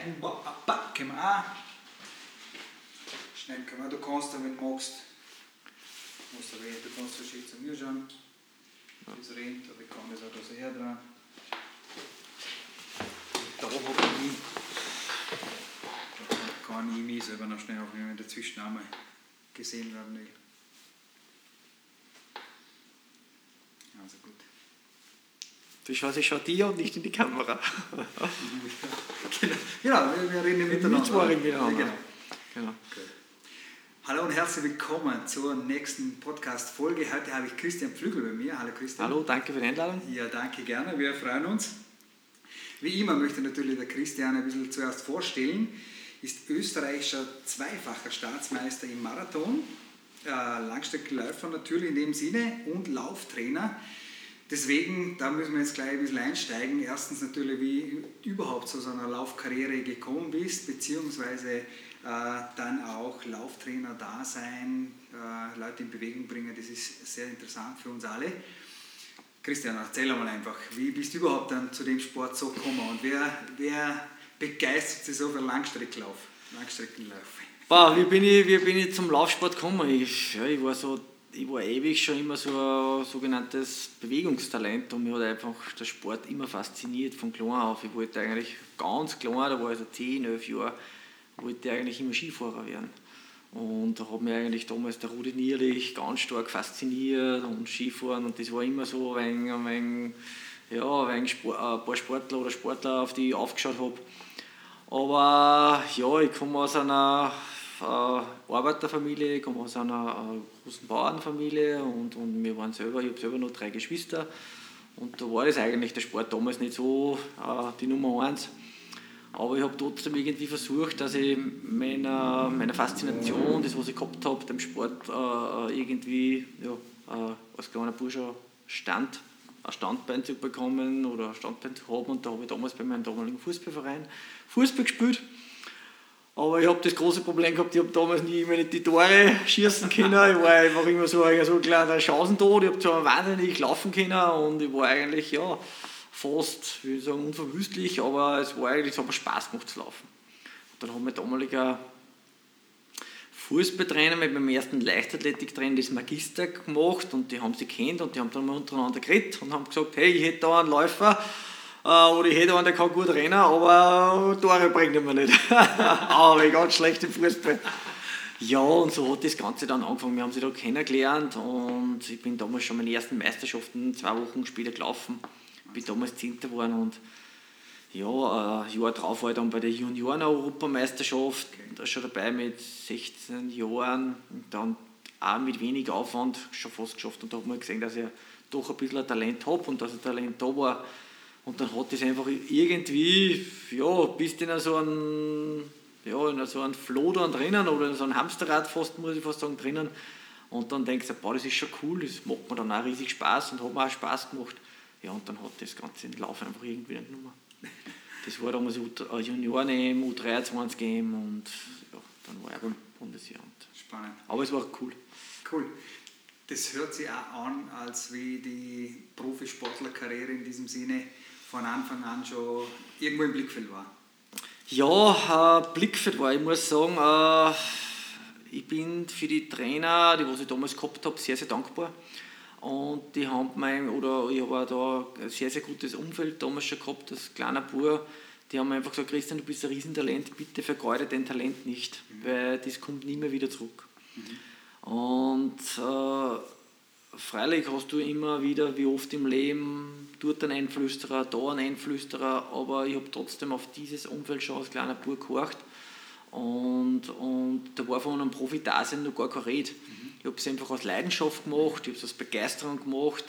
schneiden, können wir auch. Schneiden können wir, du kannst, wenn du magst, musst du, du kannst so schön zu mir schauen, das rennt, aber ich kann das auch da so her dran. Da habe ich da kann ich mich selber noch schnell aufnehmen, dazwischen einmal gesehen werden will. Also gut. Du schaust, ich schaue dir und nicht in die Kamera. genau, ja, wir, wir reden miteinander. Mitsprachen miteinander. Ja, genau. genau. Hallo und herzlich willkommen zur nächsten Podcast-Folge. Heute habe ich Christian Flügel bei mir. Hallo Christian. Hallo, danke für die Einladung. Ja, danke gerne. Wir freuen uns. Wie immer möchte natürlich der Christian ein bisschen zuerst vorstellen. Ist österreichischer zweifacher Staatsmeister im Marathon, äh, Langstreckenläufer natürlich in dem Sinne und Lauftrainer. Deswegen, da müssen wir jetzt gleich ein bisschen einsteigen. Erstens natürlich, wie überhaupt zu so einer Laufkarriere gekommen bist, beziehungsweise äh, dann auch Lauftrainer da sein, äh, Leute in Bewegung bringen, das ist sehr interessant für uns alle. Christian, erzähl mal einfach, wie bist du überhaupt dann zu dem Sport so gekommen und wer, wer begeistert sich so für Langstreckenlauf, Langstreckenlauf? Boah, wie bin ich, wie bin ich zum Laufsport gekommen? Ich, ja, ich war so ich war ewig schon immer so ein sogenanntes Bewegungstalent und mich hat einfach der Sport immer fasziniert von klein auf. Ich wollte eigentlich ganz klein, da war ich so 10, 11 Jahre, wollte ich eigentlich immer Skifahrer werden. Und da hat mich eigentlich damals der Rudi Nierlich ganz stark fasziniert und Skifahren und das war immer so ein, ein, ja, ein, Sport, ein paar Sportler oder Sportler, auf die ich aufgeschaut habe. Aber ja, ich komme aus einer äh, Arbeiterfamilie, ich komme aus einer äh, großen Bauernfamilie und, und wir waren selber, ich habe selber noch drei Geschwister und da war das eigentlich der Sport damals nicht so äh, die Nummer eins. Aber ich habe trotzdem irgendwie versucht, dass ich meiner, meiner Faszination, das was ich gehabt habe, dem Sport äh, irgendwie ja, äh, als kleiner Bursche stand, ein Standbein zu bekommen oder ein Standbein zu haben. Und da habe ich damals bei meinem damaligen Fußballverein Fußball gespielt. Aber ich habe das große Problem gehabt, ich habe damals nie meine die Tore schießen können. Ich war einfach immer so so ein kleiner Chancentod. Ich habe zwar wahnsinnig laufen können und ich war eigentlich ja, fast, wie sagen, unverwüstlich, aber es war eigentlich, es hat mir Spaß gemacht zu laufen. Und dann hat mein damaliger Fußballtrainer mit meinem ersten Leichtathletiktrainer das Magister gemacht und die haben sie kennt und die haben dann mal untereinander geredet und haben gesagt, hey, ich hätte da einen Läufer, oder ich hätte einen, der kann gut rennen, aber Tore bringt er mir nicht. aber ich ganz schlecht im Fußball. Ja, und so hat das Ganze dann angefangen. Wir haben sie da kennengelernt und ich bin damals schon meine ersten Meisterschaften zwei Wochen später gelaufen. Ich bin damals Zehnter geworden und ja, ein Jahr drauf war ich dann bei der Junioren-Europameisterschaft, da schon dabei mit 16 Jahren und dann auch mit wenig Aufwand schon fast geschafft und da hat man gesehen, dass ich doch ein bisschen ein Talent habe und dass ein Talent da war, und dann hat das einfach irgendwie, ja, bist in so einem, ja, in so einem Floh da drinnen oder in so einem Hamsterrad fast, muss ich fast sagen, drinnen. Und dann denkst du, boah, das ist schon cool, das macht mir dann auch riesig Spaß und hat mir auch Spaß gemacht. Ja, und dann hat das Ganze in Lauf einfach irgendwie nicht genommen. Das war damals Junioren-EM, U23-EM und ja, dann war er beim Bundesjahr. Spannend. Aber es war cool. Cool. Das hört sich auch an, als wie die Profisportlerkarriere in diesem Sinne von Anfang an schon irgendwo im Blickfeld war? Ja, äh, Blickfeld war. Ich muss sagen, äh, ich bin für die Trainer, die was ich damals gehabt habe, sehr, sehr dankbar. Und die haben mein, oder ich habe da ein sehr, sehr gutes Umfeld damals schon gehabt, das kleiner Bub. Die haben einfach gesagt, Christian, du bist ein Riesentalent, bitte vergeude dein Talent nicht, mhm. weil das kommt nie mehr wieder zurück. Mhm. Und äh, freilich hast du immer wieder, wie oft im Leben, dort ein Einflüsterer, da ein Einflüsterer, aber ich habe trotzdem auf dieses Umfeld schon als kleiner Bub gehorcht. Und, und da war von einem Profi-Dasein noch gar kein Red. Mhm. Ich habe es einfach aus Leidenschaft gemacht, ich habe es aus Begeisterung gemacht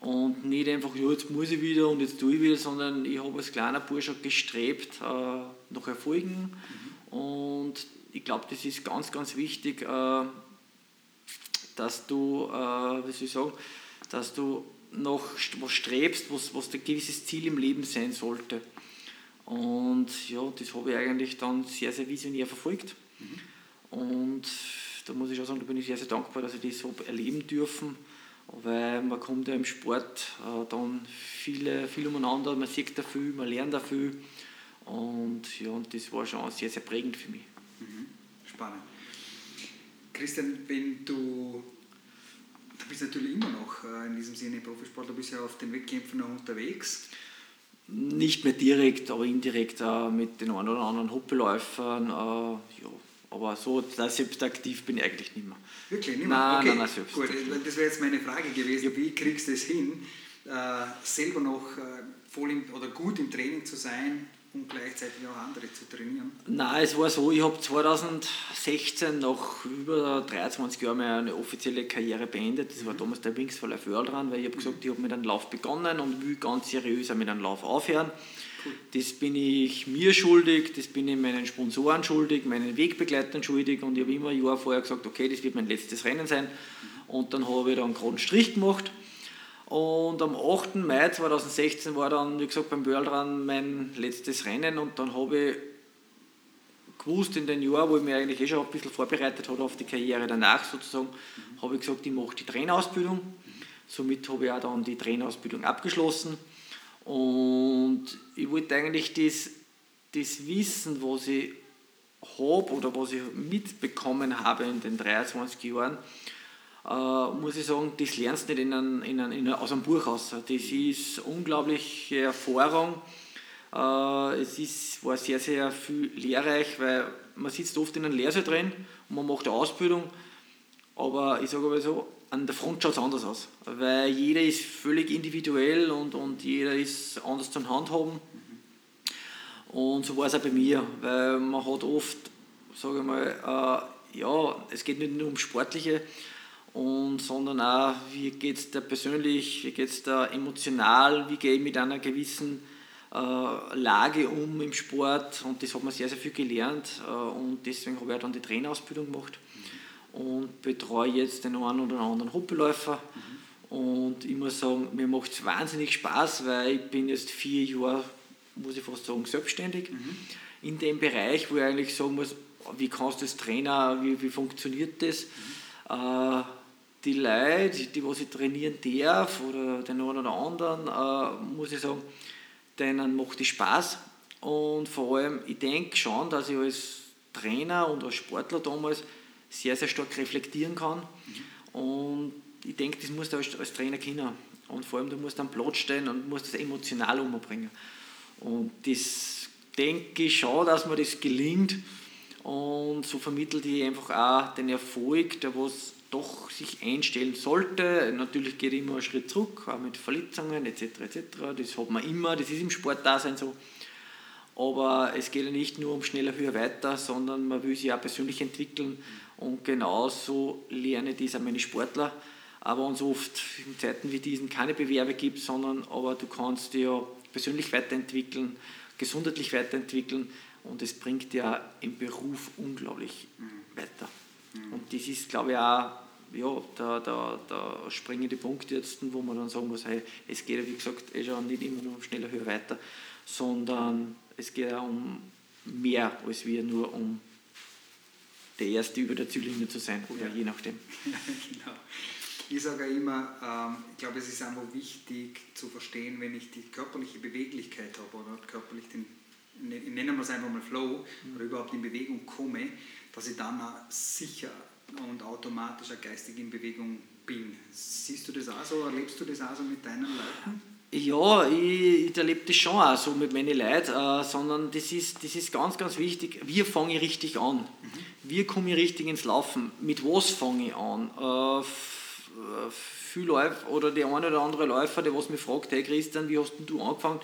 und nicht einfach, ja, jetzt muss ich wieder und jetzt tue ich wieder, sondern ich habe als kleiner Bursche gestrebt äh, nach Erfolgen. Mhm. Und ich glaube, das ist ganz, ganz wichtig, äh, dass du, äh, wie soll ich sagen, dass du nach was strebst, was, was ein gewisses Ziel im Leben sein sollte. Und ja, das habe ich eigentlich dann sehr, sehr visionär verfolgt. Mhm. Und da muss ich auch sagen, da bin ich sehr, sehr dankbar, dass ich das so erleben dürfen, weil man kommt ja im Sport äh, dann viele, viel umeinander, man sieht da viel, man lernt da viel Und ja, und das war schon sehr, sehr prägend für mich. Mhm. Spannend. Christian, wenn du, du bist natürlich immer noch äh, in diesem Sinne Profisportler, du bist ja auf den Wettkämpfen noch unterwegs. Nicht mehr direkt, aber indirekt äh, mit den einen oder anderen Hoppeläufern. Äh, ja. Aber so selbst aktiv bin ich eigentlich nicht mehr. Wirklich nicht mehr? Nein, okay. nein, nein, selbst. Gut, das wäre jetzt meine Frage gewesen. Ja. Wie kriegst du es hin, äh, selber noch äh, voll im, oder gut im Training zu sein, und gleichzeitig auch andere zu trainieren? Nein, es war so, ich habe 2016 nach über 23 Jahren meine offizielle Karriere beendet. Das war damals der Wings World Run, weil ich habe gesagt, ich habe mit einem Lauf begonnen und will ganz seriös mit einem Lauf aufhören. Cool. Das bin ich mir schuldig, das bin ich meinen Sponsoren schuldig, meinen Wegbegleitern schuldig und ich habe immer ein Jahr vorher gesagt, okay, das wird mein letztes Rennen sein. Und dann habe ich da einen geraden Strich gemacht und am 8. Mai 2016 war dann, wie gesagt, beim World Run mein letztes Rennen und dann habe ich gewusst in den Jahren, wo ich mich eigentlich eh schon ein bisschen vorbereitet habe auf die Karriere danach sozusagen, mhm. habe ich gesagt, ich mache die Trainerausbildung. Somit habe ich auch dann die Trainerausbildung abgeschlossen und ich wollte eigentlich das, das Wissen, was ich habe oder was ich mitbekommen habe in den 23 Jahren, äh, muss ich sagen, das lernst du nicht in ein, in ein, in ein, aus einem Buch raus. Das ist unglaubliche Erfahrung. Äh, es ist, war sehr, sehr viel lehrreich, weil man sitzt oft in einem Lehrsaal drin und man macht eine Ausbildung, aber ich sage aber so, an der Front schaut es anders aus, weil jeder ist völlig individuell und, und jeder ist anders zum Handhaben. Und so war es auch bei mir, weil man hat oft, sage ich mal, äh, ja, es geht nicht nur um Sportliche, und, sondern auch, wie geht es da persönlich, wie geht es da emotional, wie gehe ich mit einer gewissen äh, Lage um im Sport und das hat man sehr, sehr viel gelernt äh, und deswegen habe ich dann die Trainerausbildung gemacht und betreue jetzt den einen oder anderen Hoppeläufer mhm. und ich muss sagen, mir macht es wahnsinnig Spaß, weil ich bin jetzt vier Jahre, muss ich fast sagen, selbstständig mhm. in dem Bereich, wo ich eigentlich sagen muss, wie kannst du als Trainer, wie, wie funktioniert das? Mhm. Äh, die Leute, die was ich trainieren darf oder den einen oder anderen, äh, muss ich sagen, denen macht es Spaß. Und vor allem, ich denke schon, dass ich als Trainer und als Sportler damals sehr, sehr stark reflektieren kann. Und ich denke, das musst du als, als Trainer können. Und vor allem, du musst am Platz stehen und musst das emotional umbringen. Und das denke ich schon, dass mir das gelingt. Und so vermittelt ich einfach auch den Erfolg, der was doch sich einstellen sollte. Natürlich geht immer einen Schritt zurück, auch mit Verletzungen etc. etc. Das hat man immer, das ist im Sportdasein so. Aber es geht ja nicht nur um schneller, höher, weiter, sondern man will sich auch persönlich entwickeln. Und genauso lerne ich das auch meine Sportler. Aber uns oft in Zeiten wie diesen keine Bewerbe gibt, sondern aber du kannst dich ja persönlich weiterentwickeln, gesundheitlich weiterentwickeln und es bringt dir ja im Beruf unglaublich mhm. weiter. Mhm. Und das ist, glaube ich, auch ja, da, da, da springen die Punkte jetzt, wo man dann sagen muss, hey, es geht ja wie gesagt eh schon nicht immer nur um schneller, höher, weiter, sondern es geht ja um mehr als wir nur um der Erste über der Ziellinie zu sein oder ja. je nachdem. genau. Ich sage immer, ähm, ich glaube, es ist einfach wichtig zu verstehen, wenn ich die körperliche Beweglichkeit habe oder körperlich den, nennen wir es einfach mal Flow mhm. oder überhaupt in Bewegung komme, dass ich dann sicher und automatisch geistig in Bewegung bin. Siehst du das auch so? Erlebst du das auch so mit deinen Leuten? Ja, ich, ich erlebe das schon auch so mit meinen Leuten, äh, sondern das ist, das ist ganz, ganz wichtig. Wir fangen richtig an. Mhm. Wir kommen richtig ins Laufen. Mit was fange ich an? Äh, äh viel Läufer oder der eine oder andere Läufer, der was mich fragt, hey Christian, wie hast du angefangen?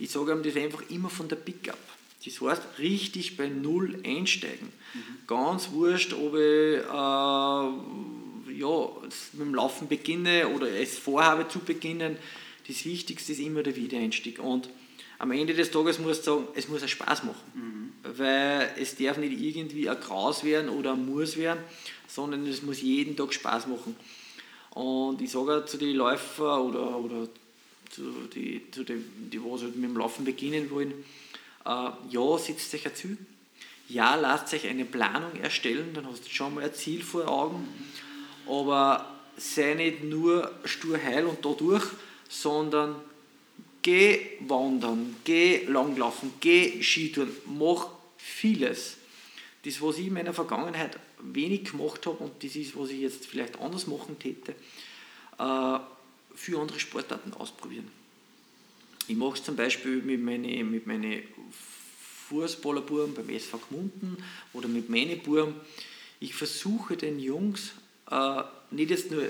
Ich sage ihm das einfach immer von der Pickup. Das heißt, richtig bei Null einsteigen. Mhm. Ganz wurscht, ob ich äh, ja, mit dem Laufen beginne oder es vorhabe zu beginnen. Das Wichtigste ist immer der Wiedereinstieg. Und am Ende des Tages muss ich sagen, es muss einen Spaß machen. Mhm. Weil es darf nicht irgendwie ein Graus werden oder ein Muss werden, sondern es muss jeden Tag Spaß machen. Und ich sage zu den Läufern oder, oder zu den, zu den die was halt mit dem Laufen beginnen wollen, ja, setzt euch ein Ziel. Ja, lasst euch eine Planung erstellen, dann hast du schon mal ein Ziel vor Augen. Aber sei nicht nur stur heil und da durch, sondern geh wandern, geh langlaufen, geh Skitouren, mach vieles. Das, was ich in meiner Vergangenheit wenig gemacht habe und das ist, was ich jetzt vielleicht anders machen täte, äh, für andere Sportarten ausprobieren. Ich mache es zum Beispiel mit meinen mit meine Fußballerbuben beim SV Gmunden oder mit meinen Buben. Ich versuche den Jungs äh, nicht jetzt nur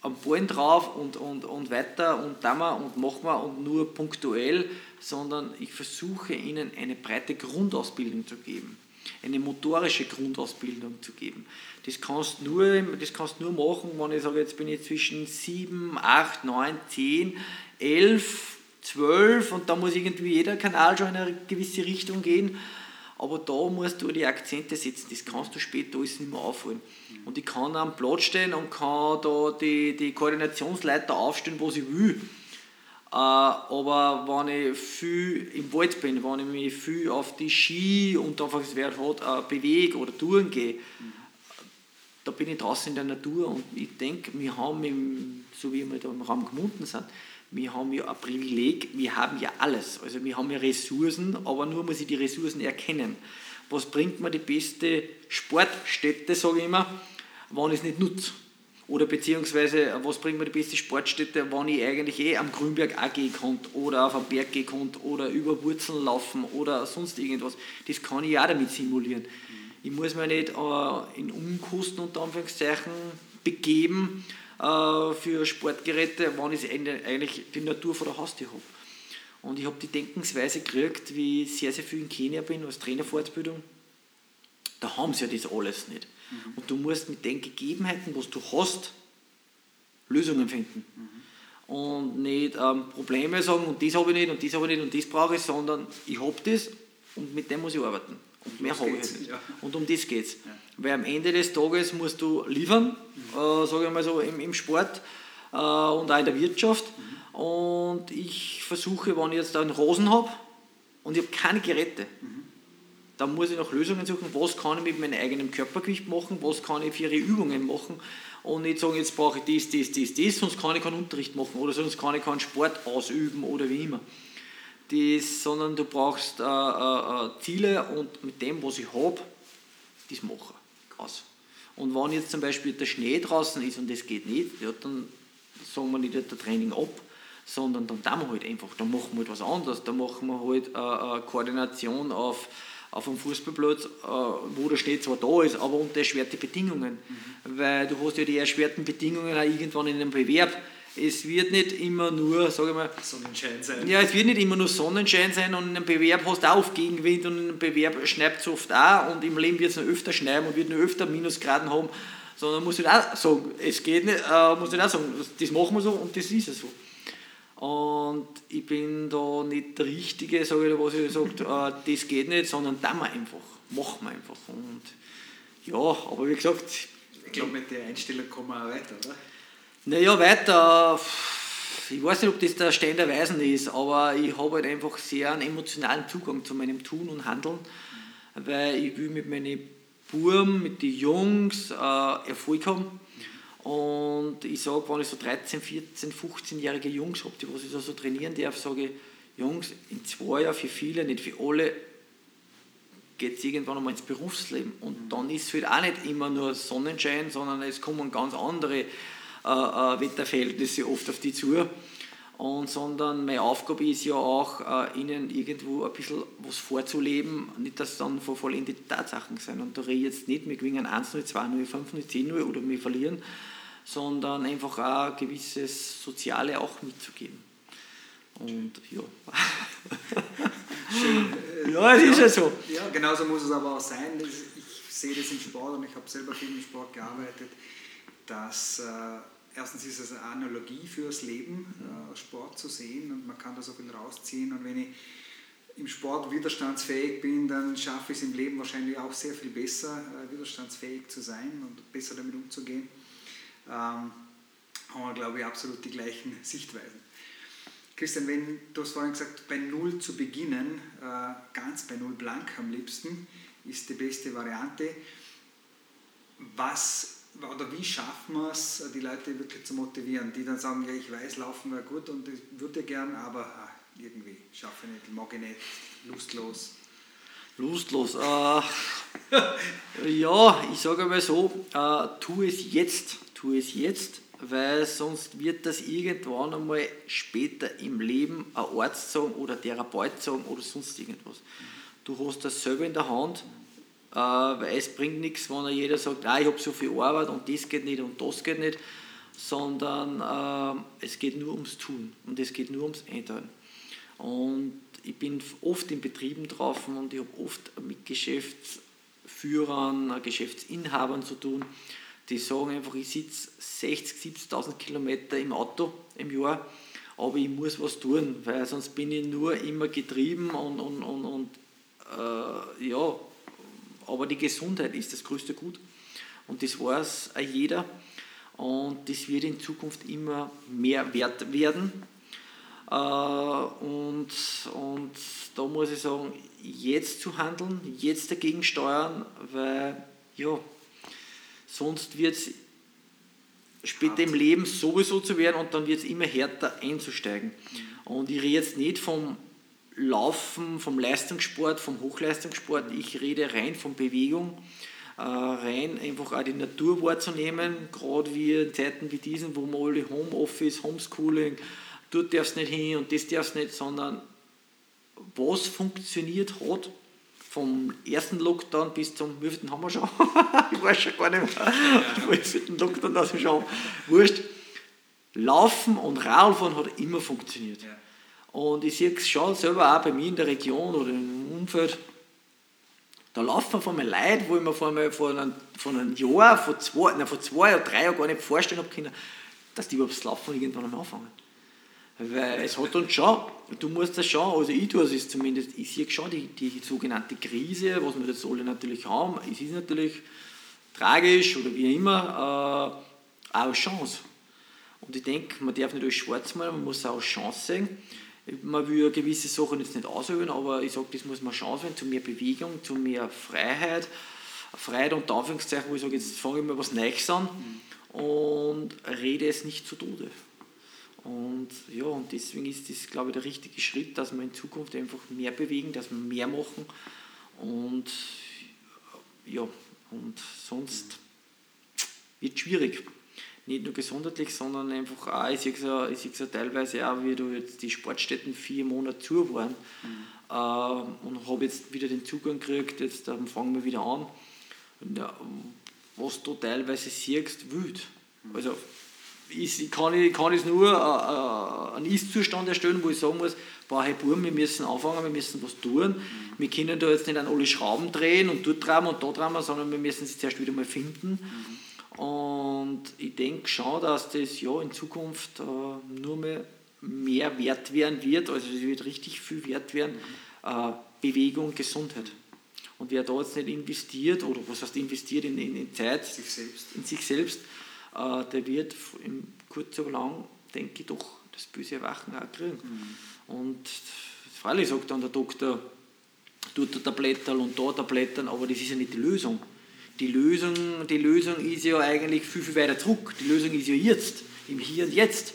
am Ballen drauf und, und, und weiter und da mal und machen wir und nur punktuell, sondern ich versuche ihnen eine breite Grundausbildung zu geben, eine motorische Grundausbildung zu geben. Das kannst du nur, das kannst nur machen, wenn ich sage, jetzt bin ich zwischen 7, 8, 9, 10, 11, 12 und da muss irgendwie jeder Kanal schon in eine gewisse Richtung gehen. Aber da musst du die Akzente setzen, das kannst du später alles nicht mehr aufholen. Und ich kann am Platz stehen und kann da die, die Koordinationsleiter aufstellen, wo ich will. Äh, aber wenn ich viel im Wald bin, wenn ich mich viel auf die Ski und einfach das Wert hat, bewege oder touren gehe, da bin ich draußen in der Natur und ich denke, wir haben, im, so wie wir da im Raum gemunden sind, wir haben ja ein Privileg, wir haben ja alles. Also wir haben ja Ressourcen, aber nur muss ich die Ressourcen erkennen. Was bringt mir die beste Sportstätte, sage ich immer, wenn ich es nicht nutze? Oder beziehungsweise, was bringt mir die beste Sportstätte, wenn ich eigentlich eh am Grünberg auch gehen kann oder auf am Berg gehen kann oder über Wurzeln laufen oder sonst irgendwas. Das kann ich auch damit simulieren. Ich muss mich nicht äh, in Unkosten unter Anführungszeichen begeben äh, für Sportgeräte, wenn ich eigentlich die Natur vor der Haustür habe. Und ich habe die Denkensweise gekriegt, wie ich sehr, sehr viel in Kenia bin, als Trainerfortbildung. Da haben sie ja das alles nicht. Mhm. Und du musst mit den Gegebenheiten, was du hast, Lösungen finden. Mhm. Und nicht ähm, Probleme sagen, und das habe ich nicht, und das habe ich nicht, und das brauche ich, sondern ich habe das und mit dem muss ich arbeiten. Und mehr habe ich nicht. Ja. Und um das geht es. Ja. Weil am Ende des Tages musst du liefern, mhm. äh, sage ich mal so, im, im Sport äh, und auch in der Wirtschaft. Mhm. Und ich versuche, wenn ich jetzt einen Rosen habe und ich habe keine Geräte, mhm. dann muss ich nach Lösungen suchen, was kann ich mit meinem eigenen Körpergewicht machen, was kann ich für ihre Übungen machen und nicht sagen, jetzt brauche ich das, das, das, das, sonst kann ich keinen Unterricht machen oder sonst kann ich keinen Sport ausüben oder wie immer das, sondern du brauchst äh, äh, äh, Ziele und mit dem, was ich habe, das mache aus. Und wenn jetzt zum Beispiel der Schnee draußen ist und das geht nicht, ja, dann sagen wir nicht der Training ab, sondern dann tun wir halt einfach, dann machen wir halt was anderes, dann machen wir halt äh, äh Koordination auf, auf einem Fußballplatz, äh, wo der Schnee zwar da ist, aber unter erschwerte Bedingungen. Mhm. Weil du hast ja die erschwerten Bedingungen auch irgendwann in einem Bewerb es wird nicht immer nur, sage ich mal, Sonnenschein sein. Ja, es wird nicht immer nur Sonnenschein sein und in einem Bewerb hast du auch Gegenwind und in einem Bewerb schneit es oft auch und im Leben wird es noch öfter schneiden und wird noch öfter Minusgraden haben, sondern muss ich auch sagen, es geht nicht, äh, muss ich auch sagen, das machen wir so und das ist es so. Und ich bin da nicht der Richtige, sage ich, was ich sage, äh, das geht nicht, sondern da wir einfach, machen wir einfach. Und ja, aber wie gesagt, ich glaube, mit der Einstellung kommen wir auch weiter, oder? Naja, weiter. Ich weiß nicht, ob das der Stein der Weisen ist, aber ich habe halt einfach sehr einen emotionalen Zugang zu meinem Tun und Handeln, weil ich will mit meinen Buben, mit den Jungs äh, Erfolg haben. Und ich sage, wenn ich so 13, 14, 15-jährige Jungs habe, die was ich so trainieren darf, sage ich, Jungs, in zwei Jahren für viele, nicht für alle, geht es irgendwann einmal ins Berufsleben. Und dann ist es halt auch nicht immer nur Sonnenschein, sondern es kommen ganz andere Wetterverhältnisse oft auf die zu. Und, sondern meine Aufgabe ist ja auch, äh, ihnen irgendwo ein bisschen was vorzuleben, nicht dass es dann von vollendete Tatsachen sind. Und da rede ich jetzt nicht, wir gewinnen 1-0, 2-0, 5-0, 10-0 oder wir verlieren, sondern einfach auch ein gewisses Soziale auch mitzugeben. Und ja. Schön. ja, es ist ja so. Ja, genauso muss es aber auch sein. Ich sehe das im Sport und ich habe selber viel im Sport gearbeitet, dass äh, erstens ist es eine Analogie fürs Leben, äh, Sport zu sehen und man kann da so viel rausziehen. Und wenn ich im Sport widerstandsfähig bin, dann schaffe ich es im Leben wahrscheinlich auch sehr viel besser, äh, widerstandsfähig zu sein und besser damit umzugehen. Ähm, haben wir, glaube ich, absolut die gleichen Sichtweisen. Christian, wenn du hast vorhin gesagt, bei Null zu beginnen, äh, ganz bei Null blank am liebsten, ist die beste Variante. Was oder wie schaffen wir es, die Leute wirklich zu motivieren, die dann sagen, ja, ich weiß, laufen wäre gut und ich würde gern, aber ah, irgendwie, schaffe ich nicht, mag ich nicht, lustlos. Lustlos. Äh, ja, ich sage mal so, äh, tu es jetzt, tu es jetzt, weil sonst wird das irgendwann einmal später im Leben ein Arzt sagen oder Therapeut sagen oder sonst irgendwas. Du hast das selber in der Hand, weil es bringt nichts, wenn jeder sagt, ah, ich habe so viel Arbeit und das geht nicht und das geht nicht, sondern äh, es geht nur ums Tun und es geht nur ums Einteilen. Und ich bin oft in Betrieben drauf und ich habe oft mit Geschäftsführern, Geschäftsinhabern zu tun, die sagen einfach, ich sitze 60.000, 70.000 Kilometer im Auto im Jahr, aber ich muss was tun, weil sonst bin ich nur immer getrieben und, und, und, und äh, ja, aber die Gesundheit ist das größte Gut. Und das weiß jeder. Und das wird in Zukunft immer mehr wert werden. Äh, und, und da muss ich sagen, jetzt zu handeln, jetzt dagegen steuern, weil ja, sonst wird es später im Leben sowieso zu werden und dann wird es immer härter einzusteigen. Und ich rede jetzt nicht vom Laufen, vom Leistungssport, vom Hochleistungssport, ich rede rein von Bewegung, äh, rein einfach auch die Natur wahrzunehmen, gerade wie in Zeiten wie diesen, wo man alle Homeoffice, Homeschooling, dort darfst du nicht hin und das darfst nicht, sondern was funktioniert hat vom ersten Lockdown bis zum wievielten haben wir schon? ich weiß schon gar nicht mehr, ja. wievielten Lockdown das wir schon Wurscht. Laufen und Radfahren hat immer funktioniert. Ja. Und ich sehe es schon selber auch bei mir in der Region oder im Umfeld. Da laufen von mir Leute, wo ich mir vor, einem, vor, einem, Jahr, vor zwei, nein, vor zwei oder drei Jahren gar nicht vorstellen habe können, dass die überhaupt das Laufen irgendwann einmal anfangen. Weil es hat uns schon, du musst das schon, also ich tue es zumindest, ich sehe schon die, die sogenannte Krise, was wir jetzt alle natürlich haben, es ist natürlich tragisch oder wie immer, äh, auch eine Chance. Und ich denke, man darf nicht alles schwarz malen, man muss auch als Chance sehen. Man will gewisse Sachen jetzt nicht ausüben, aber ich sage, das muss man Chance sehen, zu mehr Bewegung, zu mehr Freiheit. Freiheit unter Anführungszeichen, wo ich sage, jetzt fange ich mal was Neues an und rede es nicht zu Tode. Und ja, und deswegen ist das, glaube ich, der richtige Schritt, dass wir in Zukunft einfach mehr bewegen, dass wir mehr machen. Und ja, und sonst wird es schwierig. Nicht nur gesundheitlich, sondern einfach auch, ich sehe es ja, ja teilweise auch, wie du jetzt die Sportstätten vier Monate zu waren mhm. äh, und habe jetzt wieder den Zugang gekriegt, jetzt ähm, fangen wir wieder an. Ja, was du teilweise siehst, wild. Mhm. Also ist, kann, ich, kann ich nur äh, äh, einen Ist-Zustand erstellen, wo ich sagen muss, boah, hey Burm, wir müssen anfangen, wir müssen was tun. Mhm. Wir können da jetzt nicht an alle Schrauben drehen und dort drehen und da drehen, sondern wir müssen sie zuerst wieder mal finden. Mhm. Und ich denke schon, dass das ja in Zukunft äh, nur mehr, mehr wert werden wird, also es wird richtig viel wert werden, äh, Bewegung, Gesundheit. Und wer da jetzt nicht investiert, oder was heißt investiert in, in, in Zeit, sich selbst. in sich selbst, äh, der wird im kurz oder lang, denke ich, doch das böse Erwachen auch kriegen. Mhm. Und freilich sagt dann der Doktor, tut da Tabletterl und da Tablettern, aber das ist ja nicht die Lösung. Die Lösung, die Lösung ist ja eigentlich viel, viel weiter zurück. Die Lösung ist ja jetzt, im Hier und Jetzt.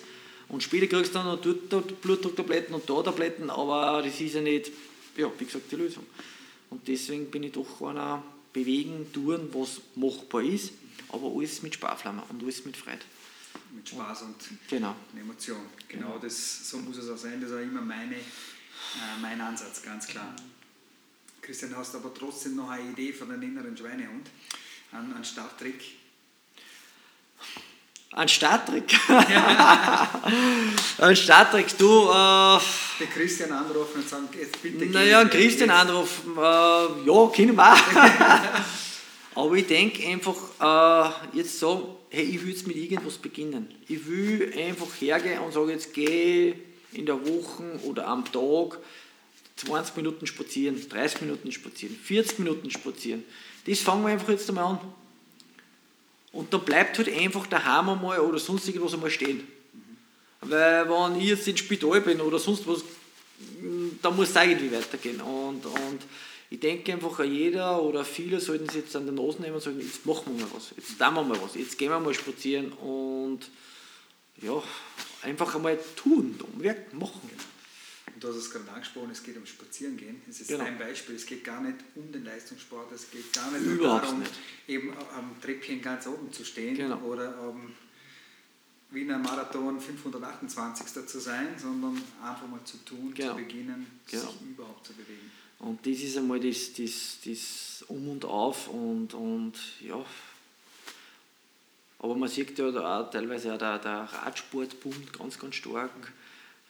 Und später kriegst du dann noch dort Blutdrucktabletten und da Tabletten, aber das ist ja nicht, ja, wie gesagt, die Lösung. Und deswegen bin ich doch einer bewegen, tun, was machbar ist aber alles mit Sparflamme und alles mit Freude. Mit Spaß und genau. Emotion. Genau, genau, Das, so muss es auch sein. Das ist auch immer meine, äh, mein Ansatz, ganz klar. Christian, hast aber trotzdem noch eine Idee von einem inneren Schweinehund? Ein, ein Starttrick? Ein Starttrick? ein Starttrick, du... Äh, den Christian anrufen und sagen, jetzt bitte... Naja, einen Christian anrufen, äh, ja, können wir. Aber ich denke einfach, äh, jetzt sagen, hey, ich will jetzt mit irgendwas beginnen. Ich will einfach hergehen und sagen, jetzt gehe in der Woche oder am Tag 20 Minuten spazieren, 30 Minuten spazieren, 40 Minuten spazieren. Das fangen wir einfach jetzt einmal an. Und da bleibt halt einfach daheim einmal oder sonst irgendwas einmal stehen. Weil wenn ich jetzt ins Spital bin oder sonst was, da muss es irgendwie weitergehen. Und, und ich denke einfach, jeder oder viele sollten sich jetzt an der Nase nehmen und sagen, jetzt machen wir mal was, jetzt tun wir mal was, jetzt gehen wir mal spazieren und ja, einfach einmal tun, Werk machen. Und du hast es gerade angesprochen, es geht um Spazierengehen. Es ist Genau. ein Beispiel. Es geht gar nicht um den Leistungssport, es geht gar nicht Überhaupt darum, nicht. eben am Treppchen ganz oben zu stehen Genau. oder am Wiener Marathon 528. zu sein, sondern einfach mal zu tun, Genau. zu beginnen, Genau. sich überhaupt zu bewegen. Und das ist einmal das, das, das Um und Auf und, und ja. Aber man sieht ja da auch teilweise auch der, der Radsport boomt ganz, ganz stark.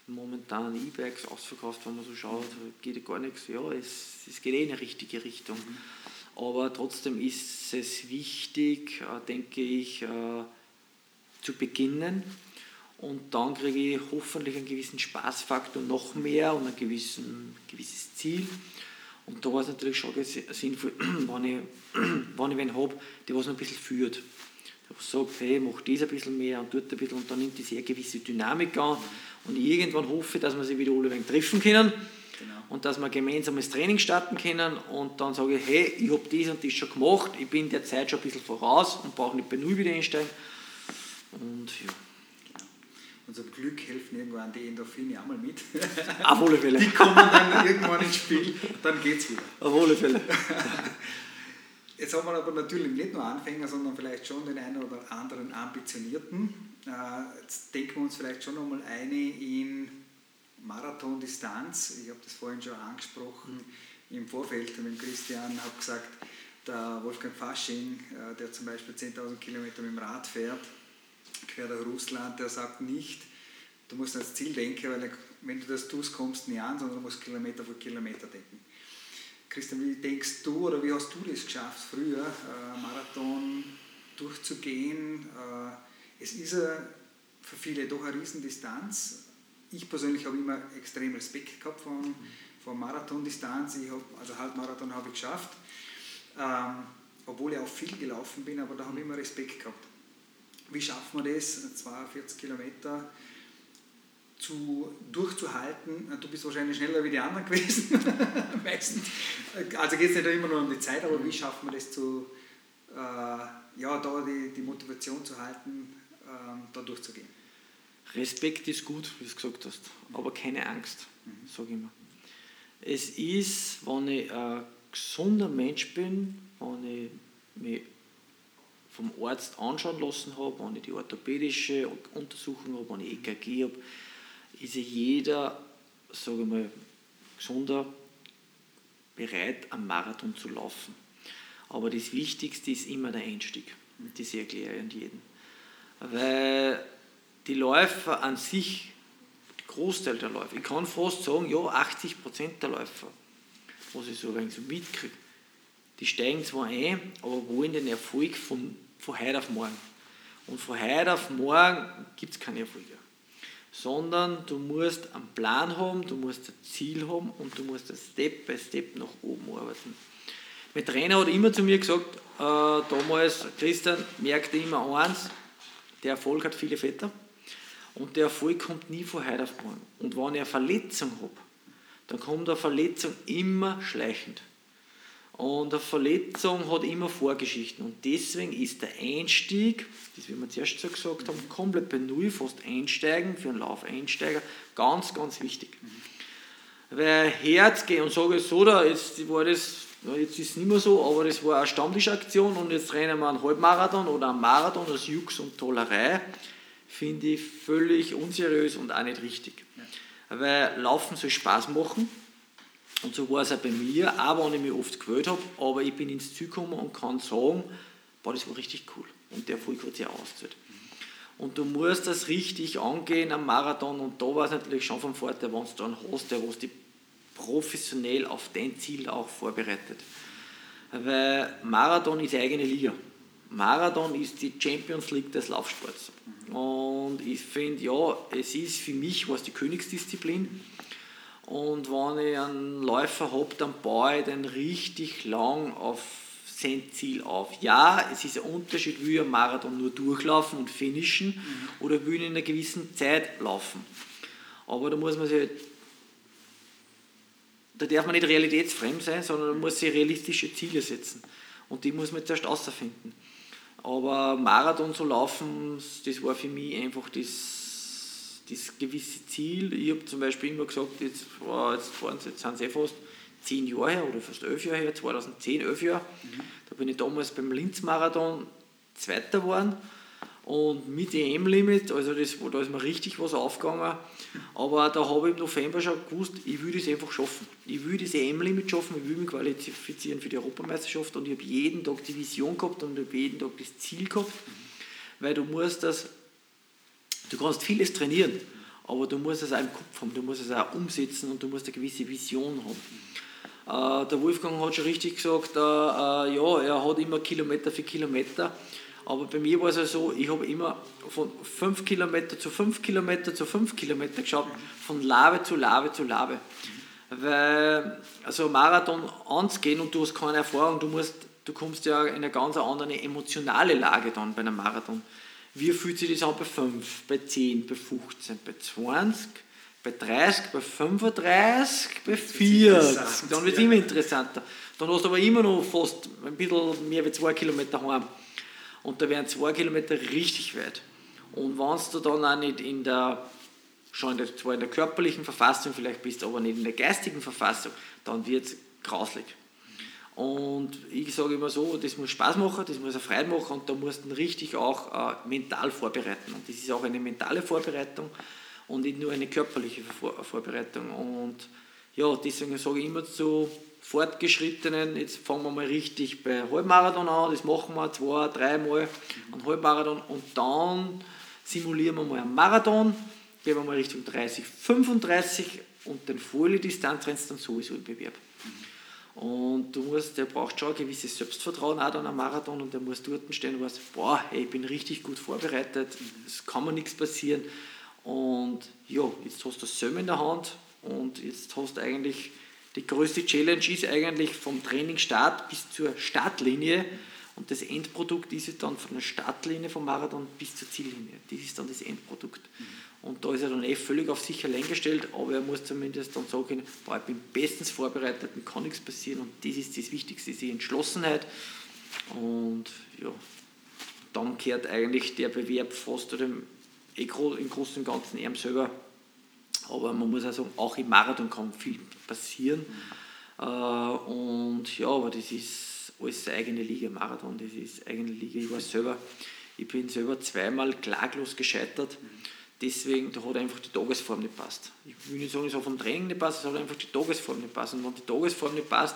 Momentan E-Bikes ausverkauft, wenn man so schaut, geht gar nichts. Ja, es, es geht eh in die richtige Richtung. Aber trotzdem ist es wichtig, äh, denke ich, äh, zu beginnen. Und dann kriege ich hoffentlich einen gewissen Spaßfaktor noch mehr und ein gewissen, gewisses Ziel. Und da war es natürlich schon sinnvoll, wenn ich, wenn ich wen habe, der was noch ein bisschen führt. Sagt, hey, mach das ein bisschen mehr und tut ein bisschen und dann nimmt das eine gewisse Dynamik an. Und irgendwann hoffe ich, dass wir sie wieder alle ein treffen können Genau. und dass wir gemeinsames Training starten können und dann sage ich, hey, ich habe das und das schon gemacht, ich bin der Zeit schon ein bisschen voraus und brauche nicht bei Null wieder einsteigen. Und ja, Und zum Glück helfen irgendwann die Endorphine auch mal mit. auf alle Fälle. Die kommen dann irgendwann ins Spiel, dann geht es wieder. Auf alle Fälle. Jetzt haben wir aber natürlich nicht nur Anfänger, sondern vielleicht schon den einen oder anderen Ambitionierten. Äh, Jetzt denken wir uns vielleicht schon nochmal eine in Marathondistanz. Ich habe das vorhin schon angesprochen im Vorfeld mit dem Christian, habe gesagt, der Wolfgang Fasching, äh, der zum Beispiel 10.000 Kilometer mit dem Rad fährt, quer durch Russland, der sagt nicht, du musst ans Ziel denken, weil wenn du das tust, kommst du nie an, sondern du musst Kilometer für Kilometer denken. Christian, wie denkst du oder wie hast du das geschafft, früher äh, Marathon durchzugehen? Äh, es ist äh, für viele doch eine Riesendistanz. Ich persönlich habe immer extrem Respekt gehabt von, von Marathondistanz. Ich hab, also Halbmarathon habe ich geschafft, ähm, obwohl ich auch viel gelaufen bin, aber da habe ich immer Respekt gehabt. Wie schafft man das, 42 Kilometer zu, durchzuhalten? Du bist wahrscheinlich schneller wie die anderen gewesen, meistens. Also geht es nicht immer nur um die Zeit, aber wie schafft man das zu, äh, ja, da die, die Motivation zu halten, ähm, da durchzugehen? Respekt ist gut, wie du es gesagt hast, aber keine Angst, sage ich immer. Es ist, wenn ich ein gesunder Mensch bin, wenn ich mich vom Arzt anschauen lassen habe, wenn ich die orthopädische Untersuchung habe, wenn ich EKG habe, ist ja jeder, sage ich mal, gesunder bereit, am Marathon zu laufen. Aber das Wichtigste ist immer der Einstieg. Das erkläre ich an jeden. Weil die Läufer an sich, der Großteil der Läufer, ich kann fast sagen, ja, 80% der Läufer, was ich so, ein so mitkriege, die steigen zwar ein, aber wollen den Erfolg von, von heute auf morgen. Und von heute auf morgen gibt es keine Erfolge. Sondern du musst einen Plan haben, du musst ein Ziel haben und du musst das Step by Step nach oben arbeiten. Mein Trainer hat immer zu mir gesagt, äh, damals, Christian, merkte immer eins, der Erfolg hat viele Väter und der Erfolg kommt nie von heute auf morgen. Und wenn ich eine Verletzung habe, dann kommt eine Verletzung immer schleichend. Und eine Verletzung hat immer Vorgeschichten. Und deswegen ist der Einstieg, das wie wir zuerst so gesagt haben, komplett bei Null, fast einsteigen, für einen Laufeinsteiger, ganz, ganz wichtig. Weil herzugehen und sage so, da, jetzt war das, jetzt ist es nicht mehr so, aber das war eine Stammtischaktion und jetzt rennen wir einen Halbmarathon oder einen Marathon aus Jux und Tollerei, finde ich völlig unseriös und auch nicht richtig. Weil Laufen soll Spaß machen. Und so war es auch bei mir, auch wenn ich mich oft gewählt habe, aber ich bin ins Ziel gekommen und kann sagen, boah, das war richtig cool. Und der Erfolg hat sich ausgezahlt. Und du musst das richtig angehen am Marathon und da war es natürlich schon vom Vorteil, wenn du einen hast, der was dich professionell auf dein Ziel auch vorbereitet. Weil Marathon ist eine eigene Liga. Marathon ist die Champions League des Laufsports. Und ich finde, ja, es ist für mich was die Königsdisziplin. Und wenn ich einen Läufer habe, dann baue ich den richtig lang auf sein Ziel auf. Ja, es ist ein Unterschied, will ich einen Marathon nur durchlaufen und finishen oder will ich in einer gewissen Zeit laufen. Aber da muss man sich halt, da darf man nicht realitätsfremd sein, sondern man muss sich realistische Ziele setzen. Und die muss man zuerst außerfinden. Aber Marathon zu laufen, das war für mich einfach das, das gewisse Ziel, ich habe zum Beispiel immer gesagt, jetzt, jetzt, fahren jetzt sind sie eh fast zehn Jahre her oder fast elf Jahre her, 2010, elf Jahre. Mhm. Da bin ich damals beim Linz-Marathon Zweiter geworden und mit EM-Limit, also das, da ist mir richtig was aufgegangen. Aber da habe ich im November schon gewusst, ich will das einfach schaffen. Ich will das EM-Limit schaffen, ich will mich qualifizieren für die Europameisterschaft und ich habe jeden Tag die Vision gehabt und ich habe jeden Tag das Ziel gehabt, weil du musst das, du kannst vieles trainieren, aber du musst es auch im Kopf haben, du musst es auch umsetzen und du musst eine gewisse Vision haben. Äh, der Wolfgang hat schon richtig gesagt, äh, äh, ja, er hat immer Kilometer für Kilometer aber bei mir war es ja so, ich habe immer von 5 Kilometer zu 5 Kilometer zu 5 Kilometer geschaut, von Lave zu Lave zu Lave. Weil also Marathon anzugehen und du hast keine Erfahrung, du, musst, du kommst ja in eine ganz andere emotionale Lage dann bei einem Marathon. Wie fühlt sich das an bei 5, bei 10, bei 15, bei 20, bei 30, bei 35, bei 40? Dann wird es immer interessanter. Dann hast du aber immer noch fast ein bisschen mehr als 2 Kilometer heim. Und da wären zwei Kilometer richtig weit. Und wenn du dann auch nicht in der, schon in der, zwar in der körperlichen Verfassung vielleicht bist, aber nicht in der geistigen Verfassung, dann wird es grauslig. Und ich sage immer so, das muss Spaß machen, das muss eine Freude machen und da musst du richtig auch äh, mental vorbereiten. Und das ist auch eine mentale Vorbereitung und nicht nur eine körperliche Vor Vorbereitung. Und ja, deswegen sage ich immer zu Fortgeschrittenen, jetzt fangen wir mal richtig bei Halbmarathon an, das machen wir zwei, dreimal einen Halbmarathon und dann simulieren wir mal einen Marathon, gehen wir mal Richtung 30, 35 und den Folie-Distanz rennst dann sowieso im Bewerb. Und du musst, der braucht schon ein gewisses Selbstvertrauen auch dann am Marathon und der muss dort stehen und weiß, boah, hey, ich bin richtig gut vorbereitet, es kann mir nichts passieren. Und ja, jetzt hast du das Söm in der Hand und jetzt hast du eigentlich die größte Challenge ist eigentlich vom Trainingsstart bis zur Startlinie und das Endprodukt ist dann von der Startlinie vom Marathon bis zur Ziellinie. Das ist dann das Endprodukt. Und da ist er dann eh völlig auf sich allein gestellt, aber er muss zumindest dann sagen, boah, ich bin bestens vorbereitet, mir kann nichts passieren und das ist das Wichtigste, die Entschlossenheit. Und ja, dann kehrt eigentlich der Bewerb fast dem, eh im Großen und Ganzen ihm selber aber man muss auch sagen, auch im Marathon kann viel passieren. Mhm. und ja, aber das ist alles eigene Liga, Marathon, das ist eigene Liga. Ich weiß selber, ich bin selber zweimal klaglos gescheitert. Mhm. Deswegen, da hat einfach die Tagesform nicht passt. Ich will nicht sagen, es hat vom Training nicht passt, es hat einfach die Tagesform nicht passt. Und wenn die Tagesform nicht passt,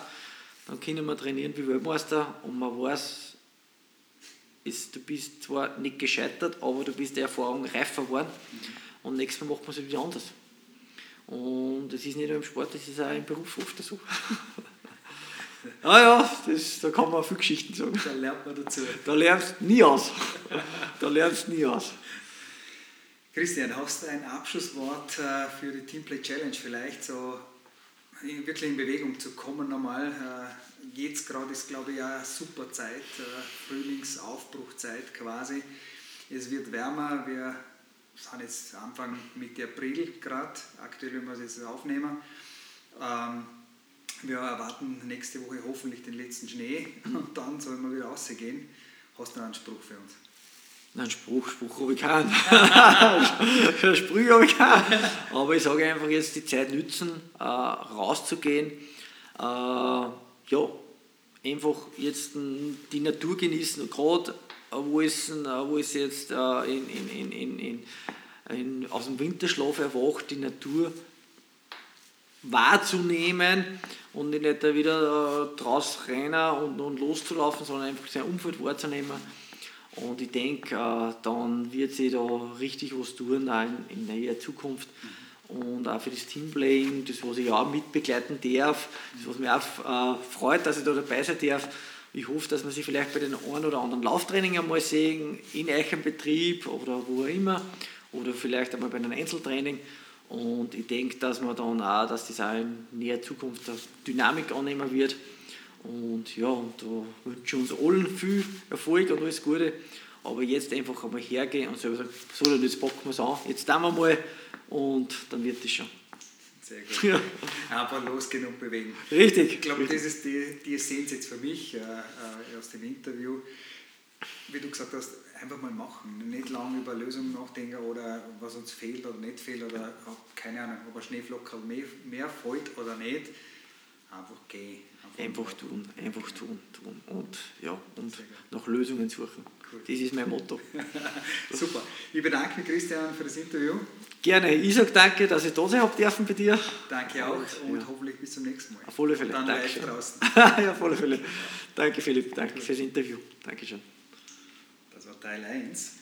dann können wir trainieren wie Weltmeister und man weiß, ist, du bist zwar nicht gescheitert, aber du bist der Erfahrung reifer geworden. Und nächstes Mal macht man es wieder anders. Und das ist nicht nur im Sport, das ist auch im Beruf oft so. ah ja, das, da kann man viele Geschichten sagen. Da lernt man dazu. Da lernst du nie aus. Da lernst du nie aus. Christian, hast du ein Abschlusswort äh, für die Teamplay Challenge vielleicht, so wirklich in Bewegung zu kommen nochmal? Äh, Jetzt gerade ist, glaube ich, ja super Zeit, äh, Frühlingsaufbruchzeit quasi. Es wird wärmer, wir sind jetzt Anfang Mitte April gerade, aktuell, wenn wir es jetzt aufnehmen. Ähm, wir erwarten nächste Woche hoffentlich den letzten Schnee und dann sollen wir wieder rausgehen. Hast du einen Spruch für uns? Nein, Spruch, Spruch habe ich keinen. Sprüche habe ich keinen. Aber ich sage einfach jetzt die Zeit nützen, äh, rauszugehen. Äh, ja, einfach jetzt die Natur genießen. Gerade wo es, wo es jetzt äh, in, in, in, in, in, aus dem Winterschlaf erwacht, die Natur wahrzunehmen und nicht wieder äh, draus rennen und, und loszulaufen, sondern einfach sein Umfeld wahrzunehmen. Und ich denke, äh, dann wird sich da richtig was tun in, in näherer Zukunft. Und auch für das Teamplaying, das was ich auch mitbegleiten darf, das was mich auch äh, freut, dass ich da dabei sein darf. Ich hoffe, dass wir sie vielleicht bei den einen oder anderen Lauftraining einmal sehen, in euch Betrieb oder wo auch immer, oder vielleicht einmal bei einem Einzeltraining. Und ich denke, dass man dann auch, dass das auch in näher Zukunft eine Dynamik annehmen wird. Und ja, und da wünsche ich uns allen viel Erfolg und alles Gute. Aber jetzt einfach einmal hergehen und selber sagen, so, jetzt packen wir es an, jetzt tun wir mal und dann wird das schon. Sehr gut. Ja. Einfach losgehen und bewegen. Richtig. Ich glaube, das ist die, die Essenz jetzt für mich äh, äh, aus dem Interview. wie du gesagt hast, einfach mal machen. Nicht lange über Lösungen nachdenken oder was uns fehlt oder nicht fehlt oder keine Ahnung, ob ein Schneeflocker mehr, mehr fällt oder nicht. Einfach gehen. Einfach, tun, einfach tun, tun und, ja, und nach Lösungen suchen. Cool. Das ist mein Motto. Super. Ich bedanke mich, Christian, für das Interview. Gerne. Ich sage danke, dass ich da sein habe dürfen bei dir. Danke auch und, ja. hoffentlich bis zum nächsten Mal. Auf alle Fälle. Und dann danke draußen. ja, auf alle Fälle. Danke, Philipp. Danke fürs Interview. Dankeschön. Das war Teil 1.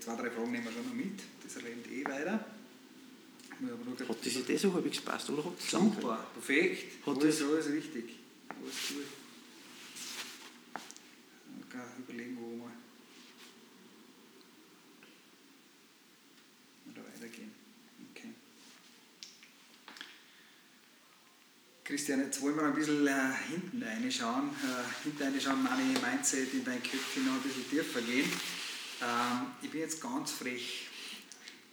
Zwei, drei Fragen nehmen wir schon noch mit. Das rennt eh weiter. Hat das Idee so halbwegs gepasst, oder? Super, perfekt. Hat alles, das alles richtig. Alles gut. Ich kann überlegen, wo wir da weitergehen. Okay. Christian, jetzt wollen wir ein bisschen äh, hinten reinschauen. Äh, hinten reinschauen, meine Mindset in dein Köpfchen noch ein bisschen tiefer gehen. Ähm, ich bin jetzt ganz frech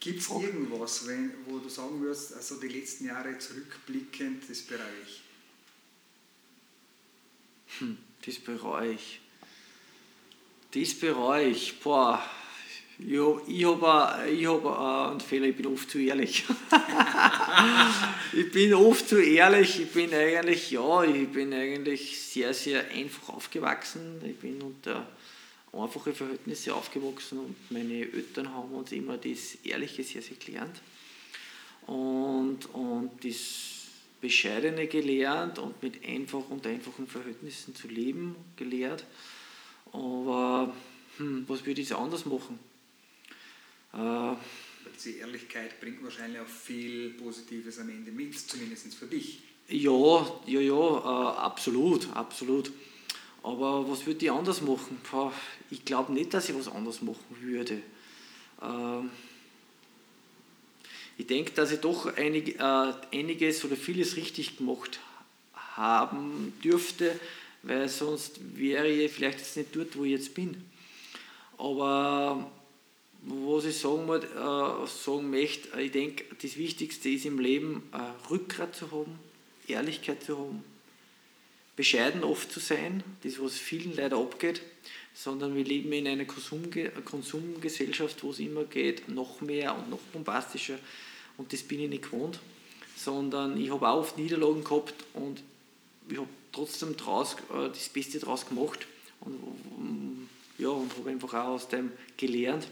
Gibt es irgendwas, wenn, wo du sagen würdest, also die letzten Jahre zurückblickend, das bereue ich? Hm, das bereue ich. Das bereue ich. Boah, ich, ich habe ich hab einen Fehler, ich bin oft zu ehrlich. ich bin oft zu ehrlich, ich bin eigentlich, ja, ich bin eigentlich sehr, sehr einfach aufgewachsen. Ich bin unter einfache Verhältnisse aufgewachsen und meine Eltern haben uns immer das Ehrliche sehr, sehr gelernt und, und das Bescheidene gelernt und mit einfach und einfachen Verhältnissen zu leben gelehrt. Aber hm, was würde ich anders machen? Äh, diese Ehrlichkeit bringt wahrscheinlich auch viel Positives am Ende mit, zumindest für dich. Ja, ja, ja, äh, absolut, absolut. Aber was würde ich anders machen? Ich glaube nicht, dass ich was anders machen würde. Ähm, ich denke, dass ich doch einig, äh, einiges oder vieles richtig gemacht haben dürfte, weil sonst wäre ich vielleicht jetzt nicht dort, wo ich jetzt bin. Aber was ich sagen, muss, äh, sagen möchte, ich denke, das Wichtigste ist im Leben, äh, Rückgrat zu haben, Ehrlichkeit zu haben, bescheiden oft zu sein, das was vielen leider abgeht, sondern wir leben in einer Konsumge Konsumgesellschaft, wo es immer geht, noch mehr und noch bombastischer und das bin ich nicht gewohnt, sondern ich habe auch oft Niederlagen gehabt und ich habe trotzdem draus, äh, das Beste daraus gemacht und, ja, und habe einfach auch aus dem gelernt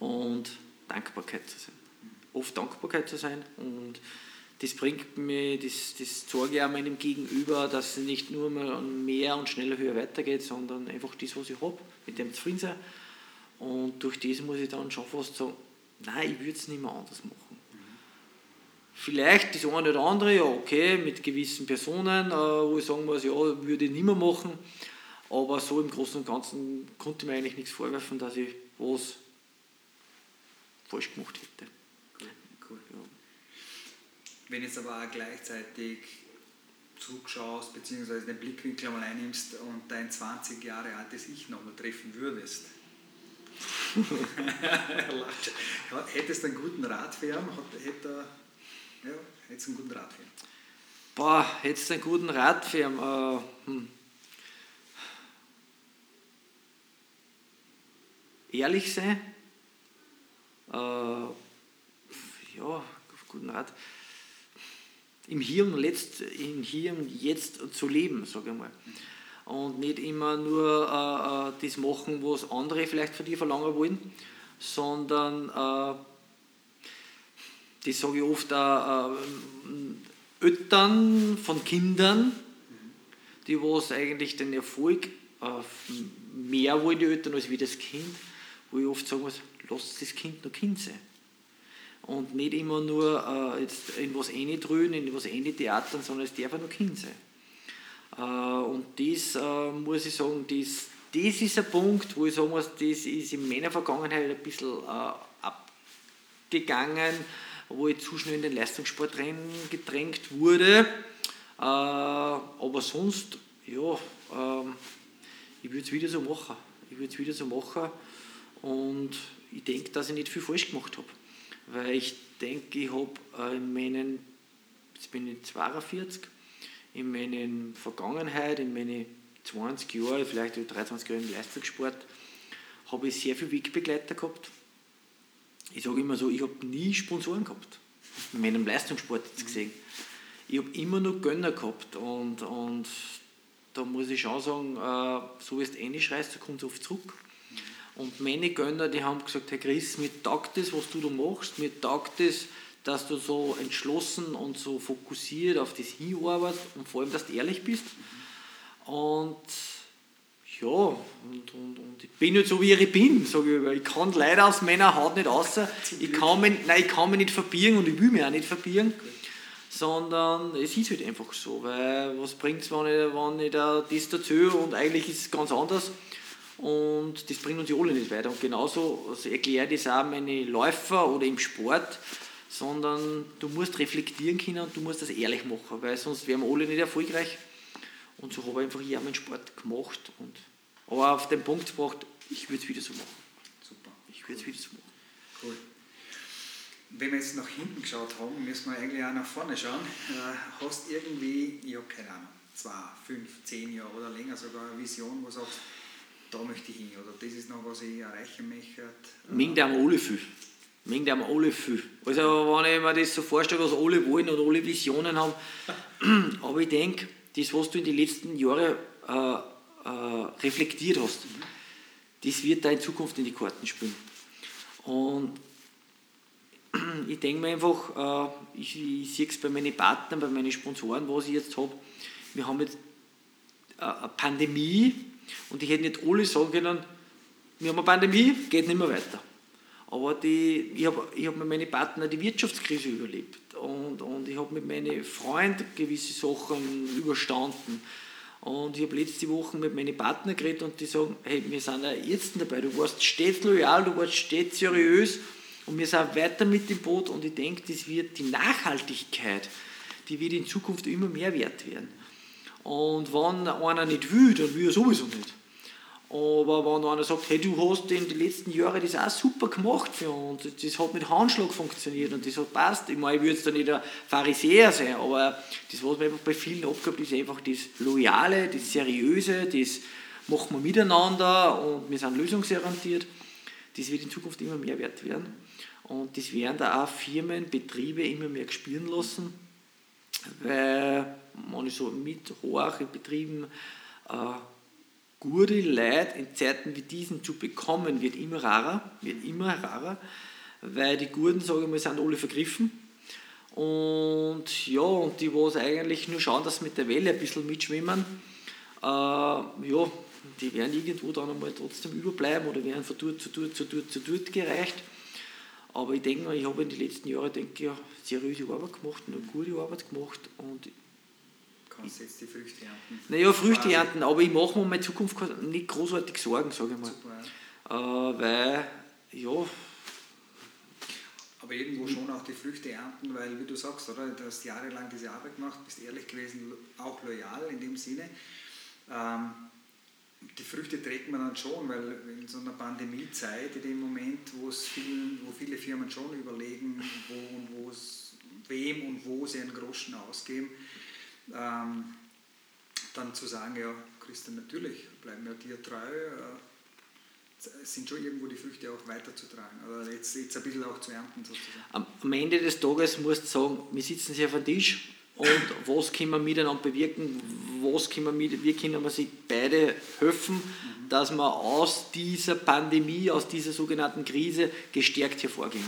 und Dankbarkeit zu sein. Oft Dankbarkeit zu sein und das bringt mir, das, das sorge ich auch meinem Gegenüber, dass es nicht nur mehr und schneller, höher weitergeht, sondern einfach das, was ich habe, mit dem zufrieden sein. Und durch das muss ich dann schon fast sagen, nein, ich würde es nicht mehr anders machen. Vielleicht das eine oder andere, ja, okay, mit gewissen Personen, äh, wo ich sagen muss, ja, würde ich nicht mehr machen. Aber so im Großen und Ganzen konnte ich mir eigentlich nichts vorwerfen, dass ich was falsch gemacht hätte. Wenn jetzt aber auch gleichzeitig zurückschaust, beziehungsweise den Blickwinkel einmal einnimmst und dein 20 Jahre altes Ich nochmal treffen würdest, hättest du einen guten Rat für ihn? Hätte, ja, hättest du einen guten Rat für ihn? Boah, hättest du einen guten Rat für ihn? Äh, hm. Ehrlich sein? Äh, ja, guten Rat im Hier und, Letzt, im Hier Jetzt zu leben, sage ich mal. Und nicht immer nur äh, äh, das machen, was andere vielleicht von dir verlangen wollen, sondern, äh, das sage ich oft, äh, Eltern von Kindern, die was eigentlich den Erfolg äh, mehr wollen, die Eltern, als wie das Kind, wo ich oft sagen muss, lasst das Kind noch Kind sein und nicht immer nur äh, jetzt in was reindrühen, in was theatern, sondern es darf auch noch Kind sein. Äh, und das äh, muss ich sagen, das, das ist ein Punkt, wo ich sagen muss, das ist in meiner Vergangenheit ein bisschen äh, abgegangen, wo ich zu schnell in den Leistungssport gedrängt wurde. Äh, aber sonst, ja, ähm, ich würde es wieder so machen. Ich würde es wieder so machen und ich denke, dass ich nicht viel falsch gemacht habe weil ich denke, ich habe äh, in meinen, jetzt bin ich 42, in meiner Vergangenheit, in meinen 20 Jahre, vielleicht 23 Jahre im Leistungssport, habe ich sehr viele Wegbegleiter gehabt. Ich sage immer so, ich habe nie Sponsoren gehabt. In meinem Leistungssport jetzt gesehen. Ich habe immer nur Gönner gehabt und, und da muss ich schon sagen, äh, so wie es einschreist, da kommt es oft zurück. Und meine Gönner, die haben gesagt, Herr Chris, mir taugt das, was du da machst, mir taugt das, dass du so entschlossen und so fokussiert auf das hinarbeitest und vor allem, dass du ehrlich bist. Und ja, und, und, und ich bin nicht so, wie ich bin, sage ich. Ich kann leider aus meiner Haut nicht raus. Ich kann, mich, nein, ich kann mich nicht verbiegen und ich will mich auch nicht verbiegen. Sondern es ist halt einfach so, weil was bringt es, wenn ich, wenn ich da das dazu und eigentlich ist es ganz anders. Und das bringt uns ja alle nicht weiter. Und genauso also erkläre ich das auch meine Läufer oder im Sport, sondern du musst reflektieren können und du musst das ehrlich machen, weil sonst wären wir alle nicht erfolgreich. Und so habe ich einfach hier meinen Sport gemacht. Und, aber auf den Punkt gebracht, ich würde es wieder so machen. Super. Ich würde es wieder so machen. Cool. Wenn wir jetzt nach hinten geschaut haben, müssen wir eigentlich auch nach vorne schauen. Äh, hast irgendwie, habe keine Ahnung, zwei, fünf, zehn Jahre oder länger sogar eine Vision, wo du sagst, da möchte ich hin oder das ist noch, was ich erreichen möchte? Mengen haben alle viel. Mengen haben alle viel. Also wenn ich mir das so vorstelle, was alle wollen und alle Visionen haben, aber ich denke, das, was du in den letzten Jahren äh, äh, reflektiert hast, das wird da in Zukunft in die Karten spielen. Und ich denke mir einfach, äh, ich, ich sehe es bei meinen Partnern, bei meinen Sponsoren, was ich jetzt habe. Wir haben jetzt äh, eine Pandemie und ich hätte nicht alle sagen können, wir haben eine Pandemie, geht nicht mehr weiter. Aber die, ich habe ich hab mit meinen Partnern die Wirtschaftskrise überlebt und, und ich habe mit meinen Freunden gewisse Sachen überstanden. Und ich habe letzte Woche mit meinen Partnern geredet und die sagen, hey, wir sind ja jetzt dabei, du warst stets loyal, du warst stets seriös und wir sind weiter mit dem Boot und ich denke, das wird die Nachhaltigkeit, die wird in Zukunft immer mehr wert werden. Und wenn einer nicht will, dann will er sowieso nicht. Aber wenn einer sagt, hey, du hast in den letzten Jahren das auch super gemacht für uns, das hat mit Handschlag funktioniert und das hat passt. Ich meine, ich würde jetzt da nicht ein Pharisäer sein, aber das, was mir einfach bei vielen abgehabt ist, einfach das Loyale, das Seriöse, das machen wir miteinander und wir sind lösungsorientiert. Das wird in Zukunft immer mehr wert werden. Und das werden da auch Firmen, Betriebe immer mehr spüren lassen, weil man so mit hohen Betrieben äh, gute Leute in Zeiten wie diesen zu bekommen, wird immer rarer, wird immer rarer, weil die Guten, sage ich mal, sind alle vergriffen. Und ja, und die, was eigentlich nur schauen, dass sie mit der Welle ein bisschen mitschwimmen, äh, ja, die werden irgendwo dann einmal trotzdem überbleiben oder werden von dort zu dort zu dort zu dort gereicht. Aber ich denke mal, ich habe in den letzten Jahren denke ja, seriöse Arbeit gemacht, eine gute Arbeit gemacht und kannst jetzt die Früchte ernten. Naja, Früchte ernten, aber ich mache mir um meine Zukunft nicht großartig Sorgen, sage ich mal. Super, äh, weil, ja. Aber irgendwo schon auch die Früchte ernten, weil, wie du sagst, oder, du hast jahrelang diese Arbeit gemacht, bist ehrlich gewesen, auch loyal in dem Sinne. Ähm, die Früchte trägt man dann schon, weil in so einer Pandemiezeit, in dem Moment, wo, es vielen, wo viele Firmen schon überlegen, wo und wo es, wem und wo sie einen Groschen ausgeben, ähm, dann zu sagen, ja, Christian, natürlich bleiben wir dir treu, äh, sind schon irgendwo die Früchte auch weiterzutragen oder jetzt, jetzt ein bisschen auch zu ernten sozusagen. Am, Ende des Tages musst du sagen, wir sitzen hier auf dem Tisch und was können wir miteinander bewirken, was können wir mit, wie können wir sich beide helfen, dass wir aus dieser Pandemie, aus dieser sogenannten Krise gestärkt hervorgehen.